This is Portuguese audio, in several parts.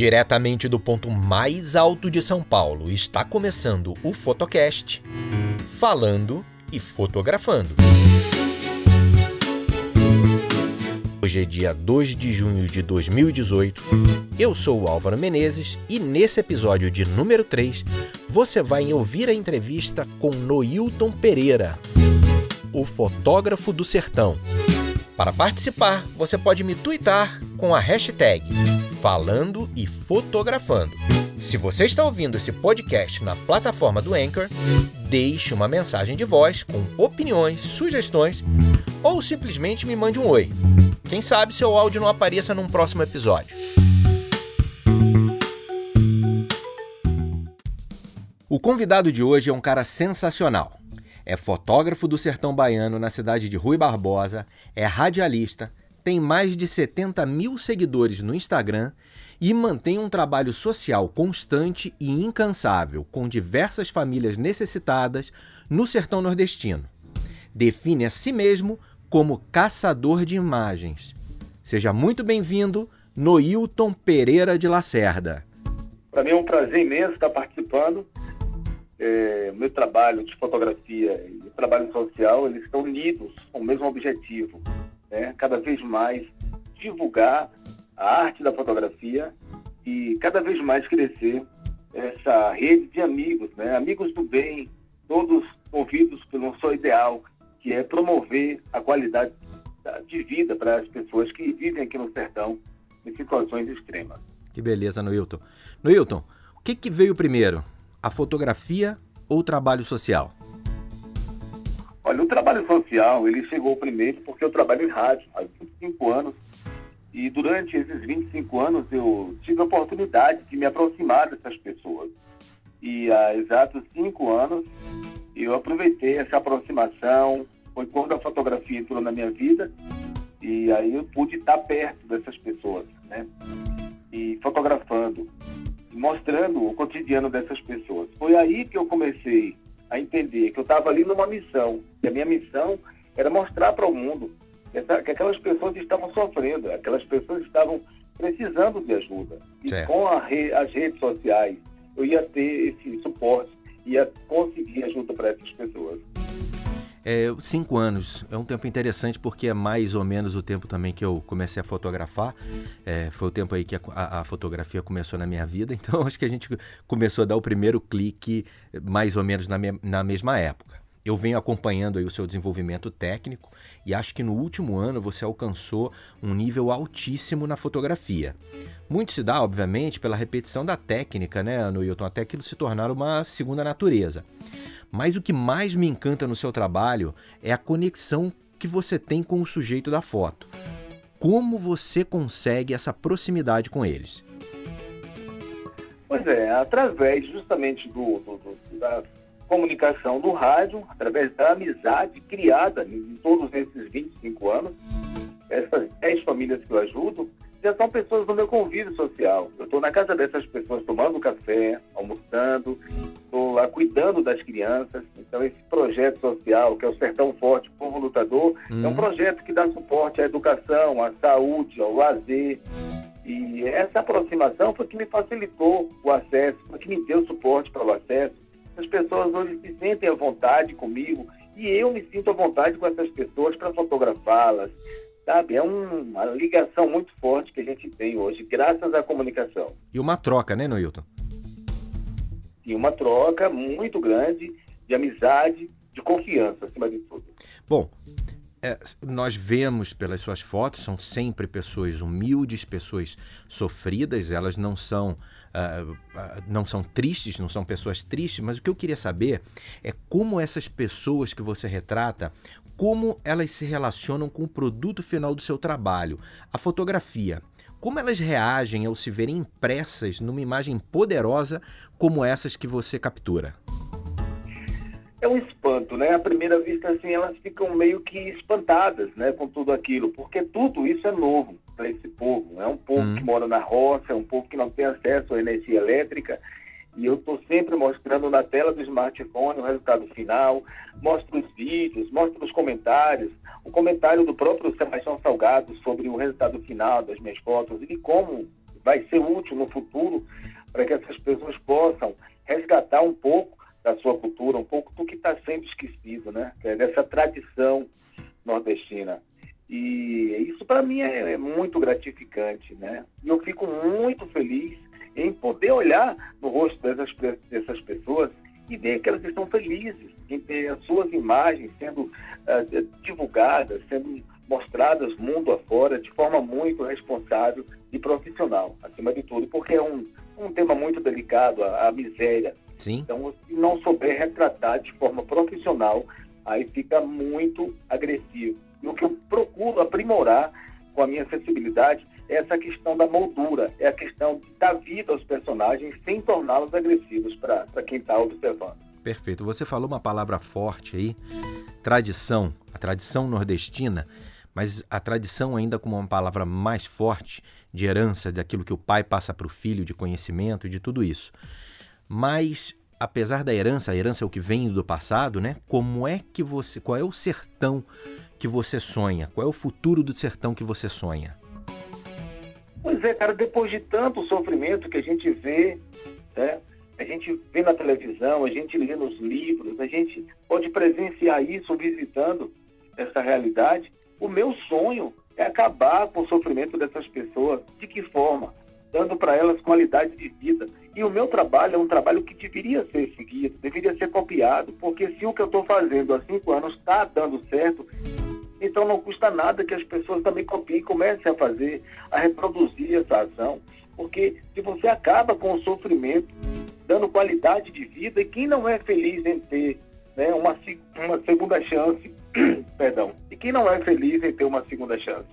Diretamente do ponto mais alto de São Paulo, está começando o Fotocast, falando e fotografando. Hoje é dia 2 de junho de 2018. Eu sou o Álvaro Menezes e nesse episódio de número 3 você vai ouvir a entrevista com Noilton Pereira, o fotógrafo do sertão. Para participar, você pode me twittar com a hashtag falando e fotografando. Se você está ouvindo esse podcast na plataforma do Anchor, deixe uma mensagem de voz com opiniões, sugestões ou simplesmente me mande um oi. Quem sabe seu áudio não apareça num próximo episódio. O convidado de hoje é um cara sensacional. É fotógrafo do sertão baiano na cidade de Rui Barbosa, é radialista, tem mais de 70 mil seguidores no Instagram e mantém um trabalho social constante e incansável com diversas famílias necessitadas no sertão nordestino. Define a si mesmo como caçador de imagens. Seja muito bem-vindo, Noilton Pereira de Lacerda. Para mim é um prazer imenso estar participando. É, meu trabalho de fotografia e trabalho social, eles estão unidos com o mesmo objetivo, né? cada vez mais divulgar a arte da fotografia e cada vez mais crescer essa rede de amigos, né? amigos do bem, todos movidos pelo seu ideal, que é promover a qualidade de vida para as pessoas que vivem aqui no sertão em situações extremas. Que beleza, Noilton. Noilton, o que, que veio primeiro, a fotografia ou o trabalho social? Olha, o trabalho social, ele chegou primeiro porque eu trabalho em rádio há 25 anos e durante esses 25 anos eu tive a oportunidade de me aproximar dessas pessoas. E há exatos cinco anos eu aproveitei essa aproximação, foi quando a fotografia entrou na minha vida e aí eu pude estar perto dessas pessoas, né? E fotografando, mostrando o cotidiano dessas pessoas. Foi aí que eu comecei a entender que eu estava ali numa missão, e a minha missão era mostrar para o mundo que aquelas pessoas estavam sofrendo, aquelas pessoas estavam precisando de ajuda. E certo. com re, as redes sociais, eu ia ter esse suporte, ia conseguir ajuda para essas pessoas. É, cinco anos é um tempo interessante porque é mais ou menos o tempo também que eu comecei a fotografar. É, foi o tempo aí que a, a, fotografia começou na minha vida, então acho que a gente começou a dar o primeiro clique mais ou menos na, me, na mesma época. Eu venho acompanhando aí o seu desenvolvimento técnico e acho que no último ano você alcançou um nível altíssimo na fotografia. Muito se dá, obviamente, pela repetição da técnica, né, no Hilton, até aquilo se tornar uma segunda natureza. Mas o que mais me encanta no seu trabalho é a conexão que você tem com o sujeito da foto. Como você consegue essa proximidade com eles? Pois é, através justamente do, do, do da comunicação do rádio, através da amizade criada em todos esses 25 anos. Essas 10 famílias que eu ajudo já são pessoas do meu convívio social. Eu estou na casa dessas pessoas tomando café, almoçando, estou lá cuidando das crianças. Então, esse projeto social, que é o Sertão Forte, Povo Lutador, uhum. é um projeto que dá suporte à educação, à saúde, ao lazer. E essa aproximação foi que me facilitou o acesso, foi que me deu suporte para o acesso as pessoas hoje se sentem à vontade comigo e eu me sinto à vontade com essas pessoas para fotografá-las, sabe? É um, uma ligação muito forte que a gente tem hoje, graças à comunicação. E uma troca, né, Noilton? E uma troca muito grande de amizade, de confiança, acima de tudo. Bom, é, nós vemos pelas suas fotos, são sempre pessoas humildes, pessoas sofridas, elas não são uh, uh, não são tristes, não são pessoas tristes, mas o que eu queria saber é como essas pessoas que você retrata, como elas se relacionam com o produto final do seu trabalho, a fotografia. Como elas reagem ao se verem impressas numa imagem poderosa como essas que você captura? é um espanto, né? À primeira vista, assim, elas ficam meio que espantadas, né, com tudo aquilo, porque tudo isso é novo para esse povo. É um povo hum. que mora na roça, é um povo que não tem acesso à energia elétrica. E eu estou sempre mostrando na tela do smartphone o resultado final, mostro os vídeos, mostro os comentários, o comentário do próprio Sebastião Salgado sobre o resultado final das minhas fotos e como vai ser útil no futuro para que essas pessoas possam resgatar um pouco da sua cultura, um pouco do que está sendo esquecido, né? É dessa tradição nordestina. E isso para mim é, é, muito gratificante, né? E eu fico muito feliz em poder olhar no rosto dessas, dessas pessoas e ver que elas estão felizes em ter as suas imagens sendo uh, divulgadas, sendo mostradas mundo afora de forma muito responsável e profissional, acima de tudo, porque é um, um tema muito delicado, a, a miséria. Sim. Então, se não souber retratar de forma profissional, aí fica muito agressivo. E o que eu procuro aprimorar com a minha sensibilidade essa questão da moldura, é a questão dar vida aos personagens sem torná-los agressivos para quem está observando. Perfeito. Você falou uma palavra forte aí, tradição, a tradição nordestina, mas a tradição ainda como uma palavra mais forte de herança, daquilo que o pai passa para o filho, de conhecimento, de tudo isso. Mas apesar da herança, a herança é o que vem do passado, né? Como é que você, qual é o sertão que você sonha? Qual é o futuro do sertão que você sonha? Pois é, cara, depois de tanto sofrimento que a gente vê, né? A gente vê na televisão, a gente lê nos livros, a gente pode presenciar isso visitando essa realidade. O meu sonho é acabar com o sofrimento dessas pessoas. De que forma? Dando para elas qualidade de vida. E o meu trabalho é um trabalho que deveria ser seguido, deveria ser copiado, porque se o que eu estou fazendo há cinco anos está dando certo, então não custa nada que as pessoas também copiem e comecem a fazer, a reproduzir essa ação. Porque se você acaba com o sofrimento, dando qualidade de vida, e quem não é feliz em ter né, uma, uma segunda chance, perdão, e quem não é feliz em ter uma segunda chance?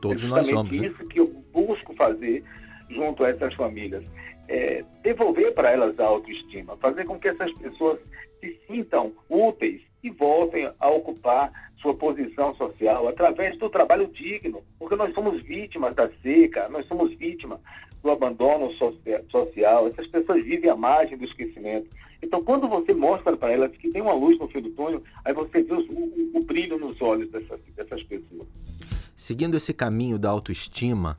Todos é nós somos. Né? isso que eu busco fazer junto a essas famílias. É, devolver para elas a autoestima, fazer com que essas pessoas se sintam úteis e voltem a ocupar sua posição social através do trabalho digno, porque nós somos vítimas da seca, nós somos vítimas do abandono social, essas pessoas vivem à margem do esquecimento. Então, quando você mostra para elas que tem uma luz no fim do túnel, aí você vê o, o, o brilho nos olhos dessas, dessas pessoas. Seguindo esse caminho da autoestima,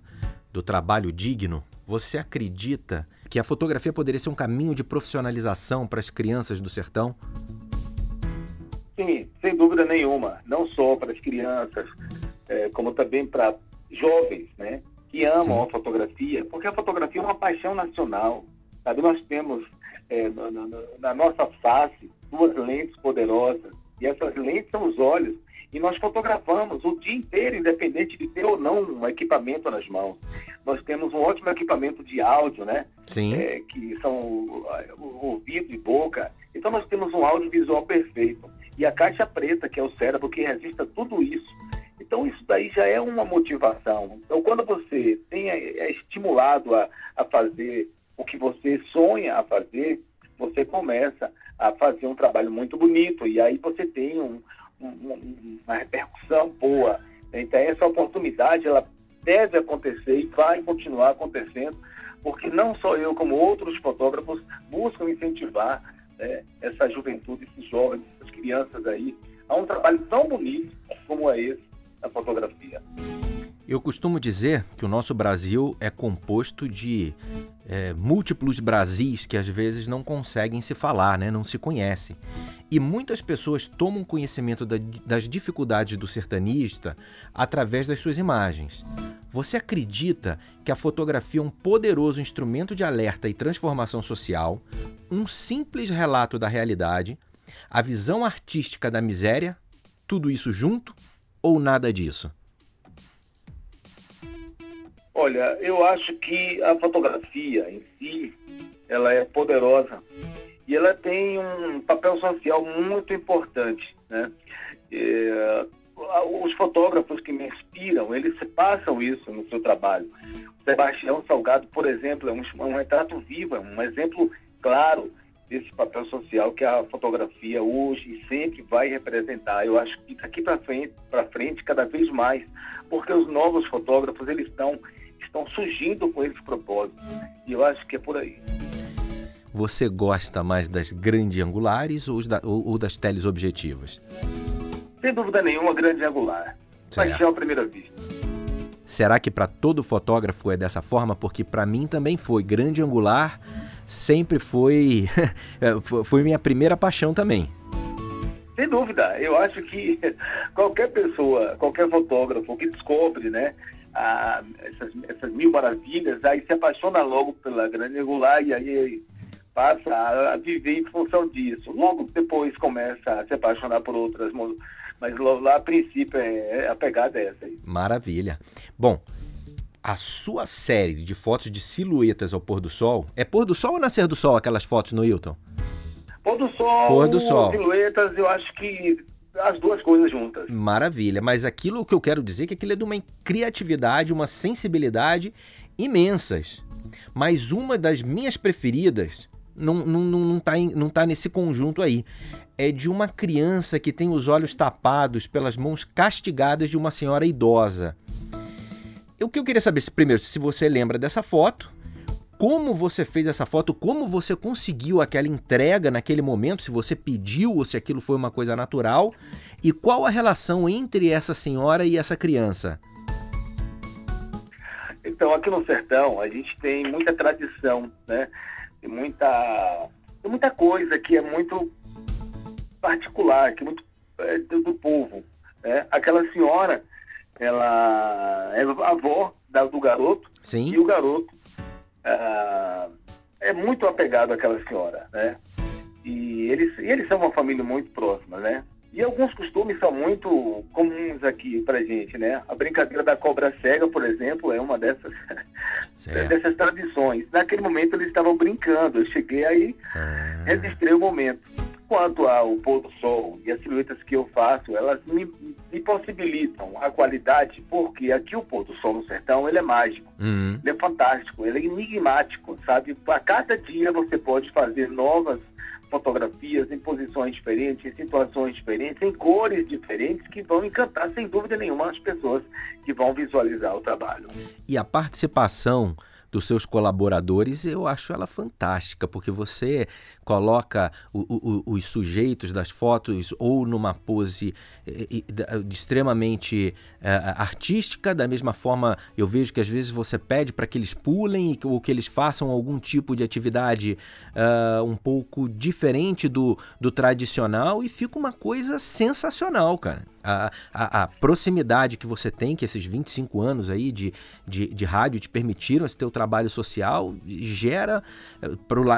do trabalho digno, você acredita que a fotografia poderia ser um caminho de profissionalização para as crianças do sertão? Não só para as crianças, é, como também para jovens, né? Que amam Sim. a fotografia, porque a fotografia é uma paixão nacional. Sabe? Nós temos é, no, no, na nossa face duas lentes poderosas, e essas lentes são os olhos. E nós fotografamos o dia inteiro, independente de ter ou não um equipamento nas mãos. Nós temos um ótimo equipamento de áudio, né? Sim. É, que são o, o ouvido e boca. Então nós temos um audiovisual perfeito e a caixa preta, que é o cérebro que a tudo isso. Então, isso daí já é uma motivação. Então, quando você tem, é estimulado a, a fazer o que você sonha a fazer, você começa a fazer um trabalho muito bonito e aí você tem um, um, uma repercussão boa. Então, essa oportunidade, ela deve acontecer e vai continuar acontecendo, porque não só eu, como outros fotógrafos, buscam incentivar né, essa juventude, esses jovens, crianças aí, a um trabalho tão bonito como é esse da fotografia. Eu costumo dizer que o nosso Brasil é composto de é, múltiplos Brasis que às vezes não conseguem se falar, né? não se conhecem. E muitas pessoas tomam conhecimento da, das dificuldades do sertanista através das suas imagens. Você acredita que a fotografia é um poderoso instrumento de alerta e transformação social, um simples relato da realidade, a visão artística da miséria, tudo isso junto ou nada disso? Olha, eu acho que a fotografia em si, ela é poderosa e ela tem um papel social muito importante, né? É, os fotógrafos que me inspiram, eles passam isso no seu trabalho. Sebastião Salgado, por exemplo, é um, um retrato vivo, é um exemplo claro desse papel social que a fotografia hoje sempre vai representar. Eu acho que daqui para frente, para frente, cada vez mais, porque os novos fotógrafos eles estão estão surgindo com esse propósito. E eu acho que é por aí. Você gosta mais das grandes angulares ou, ou, ou das telesobjetivas? Sem dúvida nenhuma, grande angular. Paixão à primeira vista. Será que para todo fotógrafo é dessa forma? Porque para mim também foi. Grande angular sempre foi foi minha primeira paixão também. Sem dúvida, eu acho que qualquer pessoa, qualquer fotógrafo que descobre, né, a, essas, essas, mil maravilhas, aí se apaixona logo pela grande angular e aí passa a, a, viver em função disso. Logo depois começa a se apaixonar por outras, mas lá a princípio é, é a pegada é essa aí. Maravilha. Bom, a sua série de fotos de silhuetas ao pôr do sol, é pôr do sol ou nascer do sol aquelas fotos no Hilton? Pôr do sol, Pôr do sol. silhuetas, eu acho que as duas coisas juntas. Maravilha, mas aquilo que eu quero dizer é que aquilo é de uma criatividade, uma sensibilidade imensas. Mas uma das minhas preferidas não, não, não, tá, não tá nesse conjunto aí. É de uma criança que tem os olhos tapados pelas mãos castigadas de uma senhora idosa. O que eu queria saber, primeiro, se você lembra dessa foto, como você fez essa foto, como você conseguiu aquela entrega naquele momento, se você pediu ou se aquilo foi uma coisa natural, e qual a relação entre essa senhora e essa criança? Então, aqui no sertão, a gente tem muita tradição, né? Tem muita, tem muita coisa que é muito particular, que é muito é, do povo. Né? Aquela senhora, ela é a avó do garoto, Sim. e o garoto ah, é muito apegado àquela senhora, né? E eles, e eles são uma família muito próxima, né? E alguns costumes são muito comuns aqui pra gente, né? A brincadeira da cobra cega, por exemplo, é uma dessas, dessas tradições. Naquele momento eles estavam brincando, eu cheguei aí, ah. registrei o momento. Quanto ao pôr do sol e as silhuetas que eu faço, elas me, me possibilitam a qualidade, porque aqui o pôr do sol no sertão, ele é mágico, uhum. ele é fantástico, ele é enigmático, sabe? A cada dia você pode fazer novas fotografias em posições diferentes, em situações diferentes, em cores diferentes, que vão encantar, sem dúvida nenhuma, as pessoas que vão visualizar o trabalho. E a participação dos seus colaboradores, eu acho ela fantástica, porque você coloca o, o, os sujeitos das fotos ou numa pose eh, eh, extremamente eh, artística, da mesma forma eu vejo que às vezes você pede para que eles pulem ou que eles façam algum tipo de atividade uh, um pouco diferente do, do tradicional e fica uma coisa sensacional, cara. A, a, a, proximidade que você tem, que esses 25 anos aí de, de, de rádio te permitiram esse teu trabalho social, gera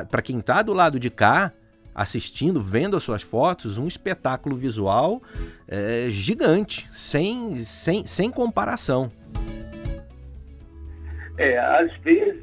para quem está do lado de cá, assistindo, vendo as suas fotos, um espetáculo visual é, gigante, sem, sem, sem comparação. É, às vezes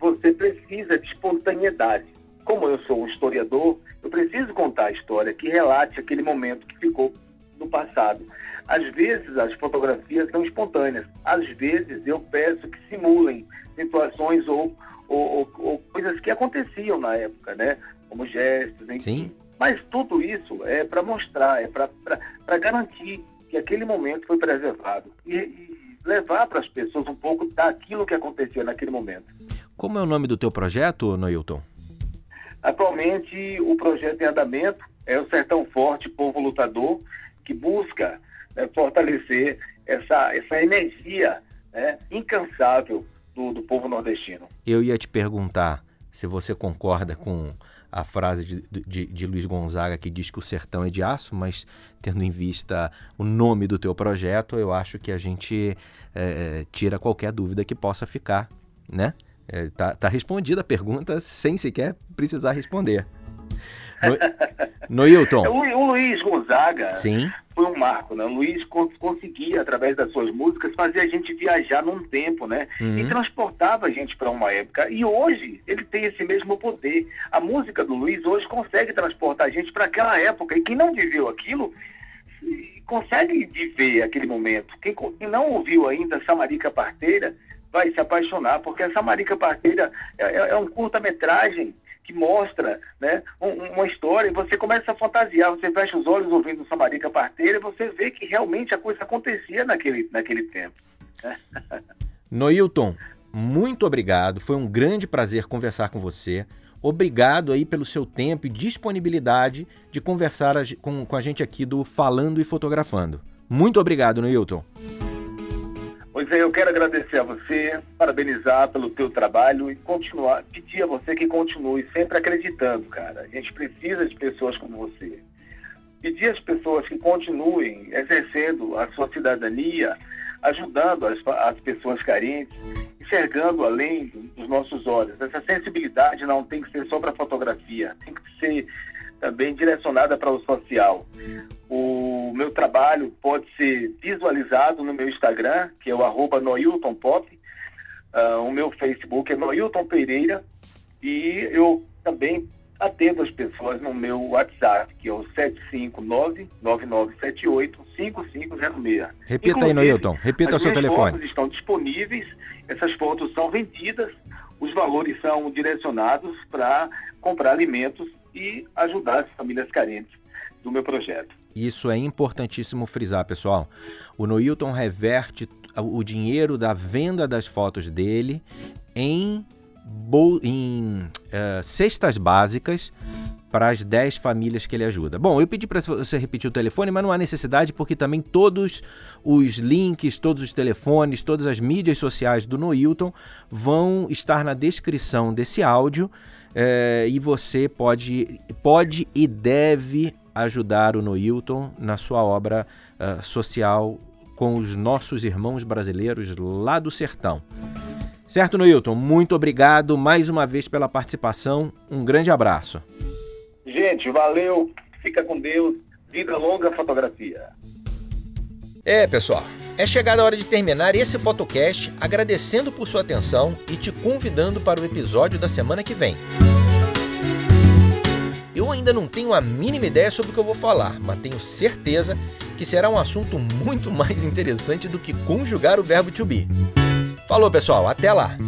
você precisa de espontaneidade. Como eu sou um historiador, eu preciso contar a história que relate aquele momento que ficou no passado. Às vezes as fotografias são espontâneas, às vezes eu peço que simulem situações ou, ou, ou, coisas que aconteciam na época, né? como gestos, enfim. Sim. Mas tudo isso é para mostrar, é para garantir que aquele momento foi preservado e, e levar para as pessoas um pouco daquilo que acontecia naquele momento. Como é o nome do teu projeto, Noilton? Atualmente, o projeto em andamento é o Sertão Forte Povo Lutador, que busca né, fortalecer essa, essa energia né, incansável do, do povo nordestino. Eu ia te perguntar se você concorda com a frase de, de, de, Luiz Gonzaga que diz que o sertão é de aço, mas tendo em vista o nome do teu projeto, eu acho que a gente é, tira qualquer dúvida que possa ficar, né? É, tá, tá respondida a pergunta sem sequer precisar responder. No, Noilton. O, o Luiz Gonzaga Sim. foi um marco, né? O Luiz cons conseguia, através das suas músicas, fazer a gente viajar num tempo, né? Uhum. E transportava a gente para uma época. E hoje ele tem esse mesmo poder. A música do Luiz hoje consegue transportar a gente para aquela época. E quem não viveu aquilo consegue viver aquele momento. Quem, quem não ouviu ainda Samarica Parteira vai se apaixonar, porque a Samarica Parteira é, é, é um curta-metragem que mostra né, uma história, e você começa a fantasiar, você fecha os olhos ouvindo Samarica Parteira, e você vê que realmente a coisa acontecia naquele, naquele tempo. Noilton, muito obrigado, foi um grande prazer conversar com você. Obrigado aí pelo seu tempo e disponibilidade de conversar com, com a gente aqui do Falando e Fotografando. Muito obrigado, Noilton. Pois é, eu quero agradecer a você, parabenizar pelo teu trabalho e continuar, pedir a você que continue sempre acreditando, cara. A gente precisa de pessoas como você. Pedir às pessoas que continuem exercendo a sua cidadania, ajudando as, as pessoas carentes, enxergando além dos nossos olhos. Essa sensibilidade não tem que ser só para fotografia, tem que ser também direcionada para o social. O meu trabalho pode ser visualizado no meu Instagram, que é o arroba noiltonpop. Uh, o meu Facebook é Noilton Pereira. E eu também atendo as pessoas no meu WhatsApp, que é o 759-9978-5506. Repita aí, Noilton. Repita o seu telefone. As fotos estão disponíveis, essas fotos são vendidas, os valores são direcionados para comprar alimentos e ajudar as famílias carentes do meu projeto. Isso é importantíssimo frisar, pessoal. O Noilton reverte o dinheiro da venda das fotos dele em, em uh, cestas básicas para as 10 famílias que ele ajuda. Bom, eu pedi para você repetir o telefone, mas não há necessidade porque também todos os links, todos os telefones, todas as mídias sociais do Noilton vão estar na descrição desse áudio é, e você pode, pode e deve ajudar o Noilton na sua obra uh, social com os nossos irmãos brasileiros lá do sertão. Certo, Noilton? Muito obrigado mais uma vez pela participação. Um grande abraço. Gente, valeu. Fica com Deus. Vida longa fotografia. É, pessoal. É chegada a hora de terminar esse fotocast agradecendo por sua atenção e te convidando para o episódio da semana que vem. Eu ainda não tenho a mínima ideia sobre o que eu vou falar, mas tenho certeza que será um assunto muito mais interessante do que conjugar o verbo to be. Falou, pessoal, até lá!